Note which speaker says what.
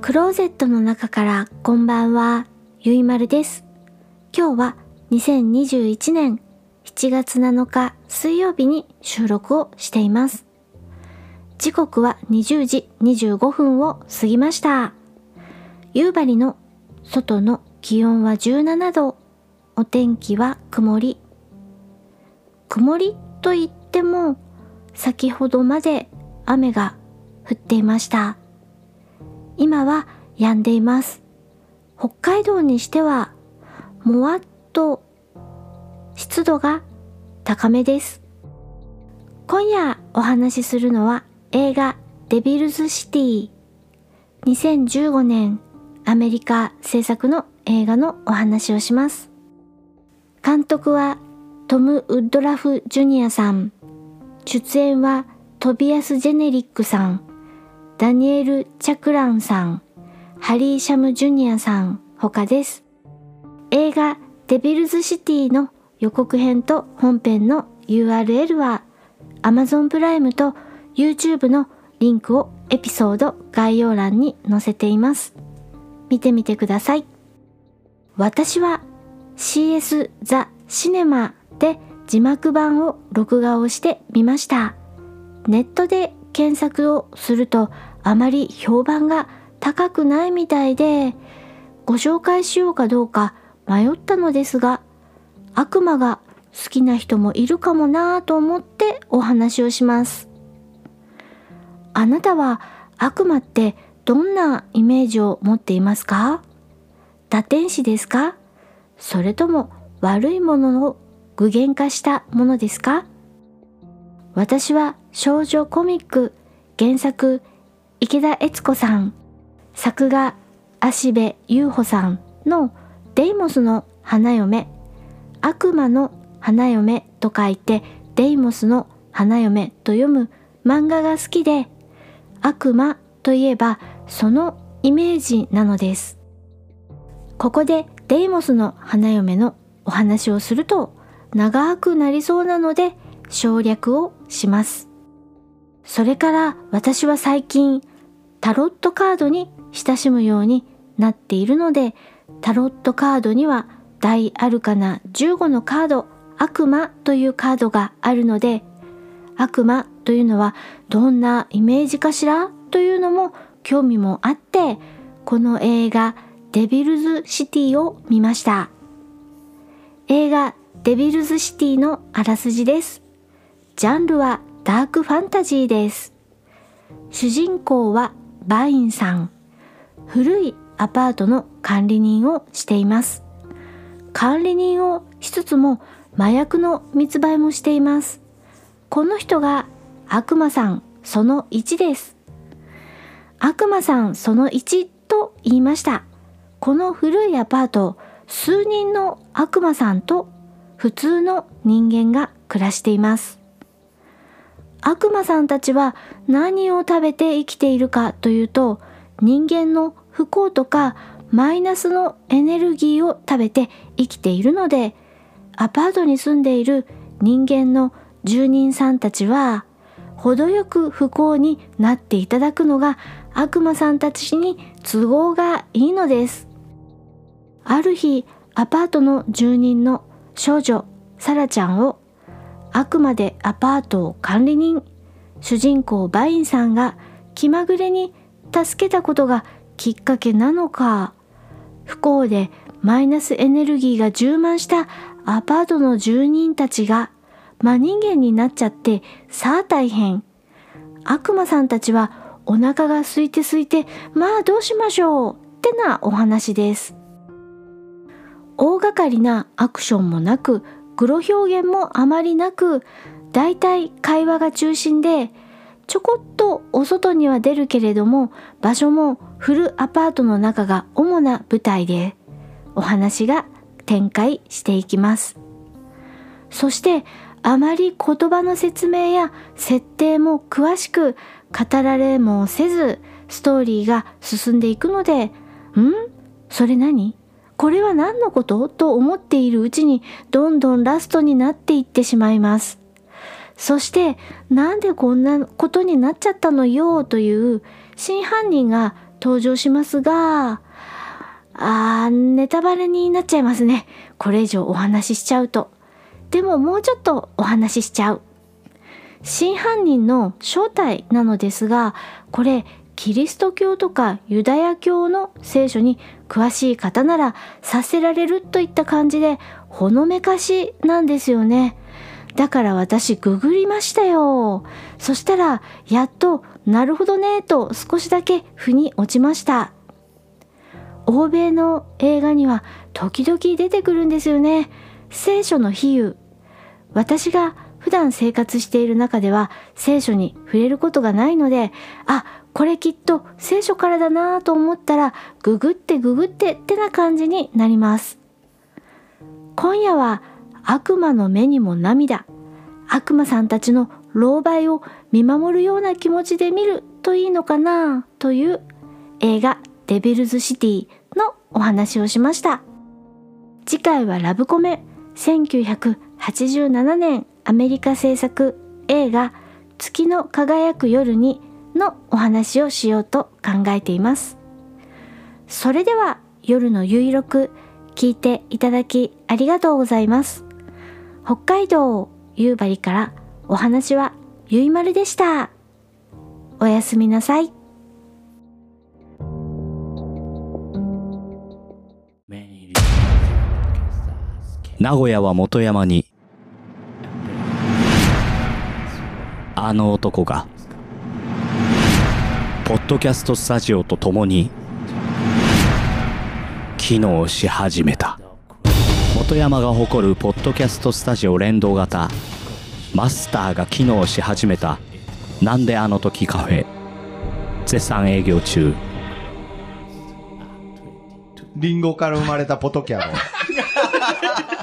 Speaker 1: クローゼットの中からこんばんは、ゆいまるです。今日は2021年7月7日水曜日に収録をしています。時刻は20時25分を過ぎました。夕張の外の気温は17度、お天気は曇り。曇りと言っても先ほどまで雨が降っていました。今は止んでいます。北海道にしてはもわっと湿度が高めです。今夜お話しするのは映画デビルズシティ2015年アメリカ制作の映画のお話をします。監督はトム・ウッドラフ・ジュニアさん。出演はトビアス・ジェネリックさん、ダニエル・チャクランさん、ハリー・シャム・ジュニアさん他です。映画デビルズ・シティの予告編と本編の URL は Amazon プライムと YouTube のリンクをエピソード概要欄に載せています。見てみてください。私は CS ザ・シネマで字幕版を録画をしてみました。ネットで検索をするとあまり評判が高くないみたいでご紹介しようかどうか迷ったのですが悪魔が好きな人もいるかもなぁと思ってお話をします。あなたは悪魔ってどんなイメージを持っていますか？堕天使ですか？それとも悪いものを具現化したものですか？私は少女コミック原作池田悦子さん。作画芦部優穂さんのデイモスの花嫁。悪魔の花嫁と書いてデイモスの花嫁と読む漫画が好きで悪魔といえばそのイメージなのです。ここでデイモスの花嫁のお話をすると長くなりそうなので省略をします。それから私は最近タロットカードに親しむようになっているのでタロットカードには大アルカナ15のカード悪魔というカードがあるので悪魔というのはどんなイメージかしらというのも興味もあってこの映画デビルズシティを見ました。映画デビルズシティのあらすじです。ジャンルはダークファンタジーです。主人公はバインさん。古いアパートの管理人をしています。管理人をしつつも麻薬の密売もしています。この人が悪魔さんその1です。悪魔さんその1と言いました。この古いアパート、数人の悪魔さんと普通の人間が暮らしています。悪魔さんたちは何を食べて生きているかというと人間の不幸とかマイナスのエネルギーを食べて生きているのでアパートに住んでいる人間の住人さんたちは程よく不幸になっていただくのが悪魔さんたちに都合がいいのです。ある日アパートの住人の少女サラちゃんをあくまでアパートを管理人主人公バインさんが気まぐれに助けたことがきっかけなのか。不幸でマイナスエネルギーが充満したアパートの住人たちが真人間になっちゃってさあ大変。悪魔さんたちはお腹が空いて空いてまあどうしましょうってなお話です。大掛かりなアクションもなくグロ表現もあまりなくだいい会話が中心でちょこっとお外には出るけれども場所もフルアパートの中が主な舞台でお話が展開していきます。そしてあまり言葉の説明や設定も詳しく語られもせずストーリーが進んでいくので「ん？それ何？これは何のこと？と思っているうちにどんどんラストになっていってしまいます。そしてなんでこんなことになっちゃったのよ？という真犯人が登場しますが、あー、ネタバレになっちゃいますね。これ以上お話ししちゃうと。でももうちょっとお話ししちゃう。真犯人の正体なのですが、これキリスト教とかユダヤ教の聖書に詳しい方ならさせられるといった感じでほのめかしなんですよね。だから私ググりましたよ。そしたらやっとなるほどねと少しだけ腑に落ちました。欧米の映画には時々出てくるんですよね。聖書の比喩。私が普段生活している中では聖書に触れることがないので、あ、これきっと聖書からだなと思ったら、ググってググってってな感じになります。今夜は悪魔の目にも涙、悪魔さんたちの狼狽を見守るような気持ちで見るといいのかなという映画デビルズシティのお話をしました。次回はラブコメ1987年アメリカ制作映画月の輝く夜にのお話をしようと考えています。それでは夜のゆいろく聞いていただきありがとうございます。北海道夕張からお話はゆいまるでした。おやすみなさい。
Speaker 2: 名古屋は元山にあの男がポッドキャストスタジオと共に機能し始めた。本山が誇るポッドキャストスタジオ連動型マスターが機能し始めた。なんであの時カフェ絶賛営業中。
Speaker 3: リンゴから生まれたポトキャロ。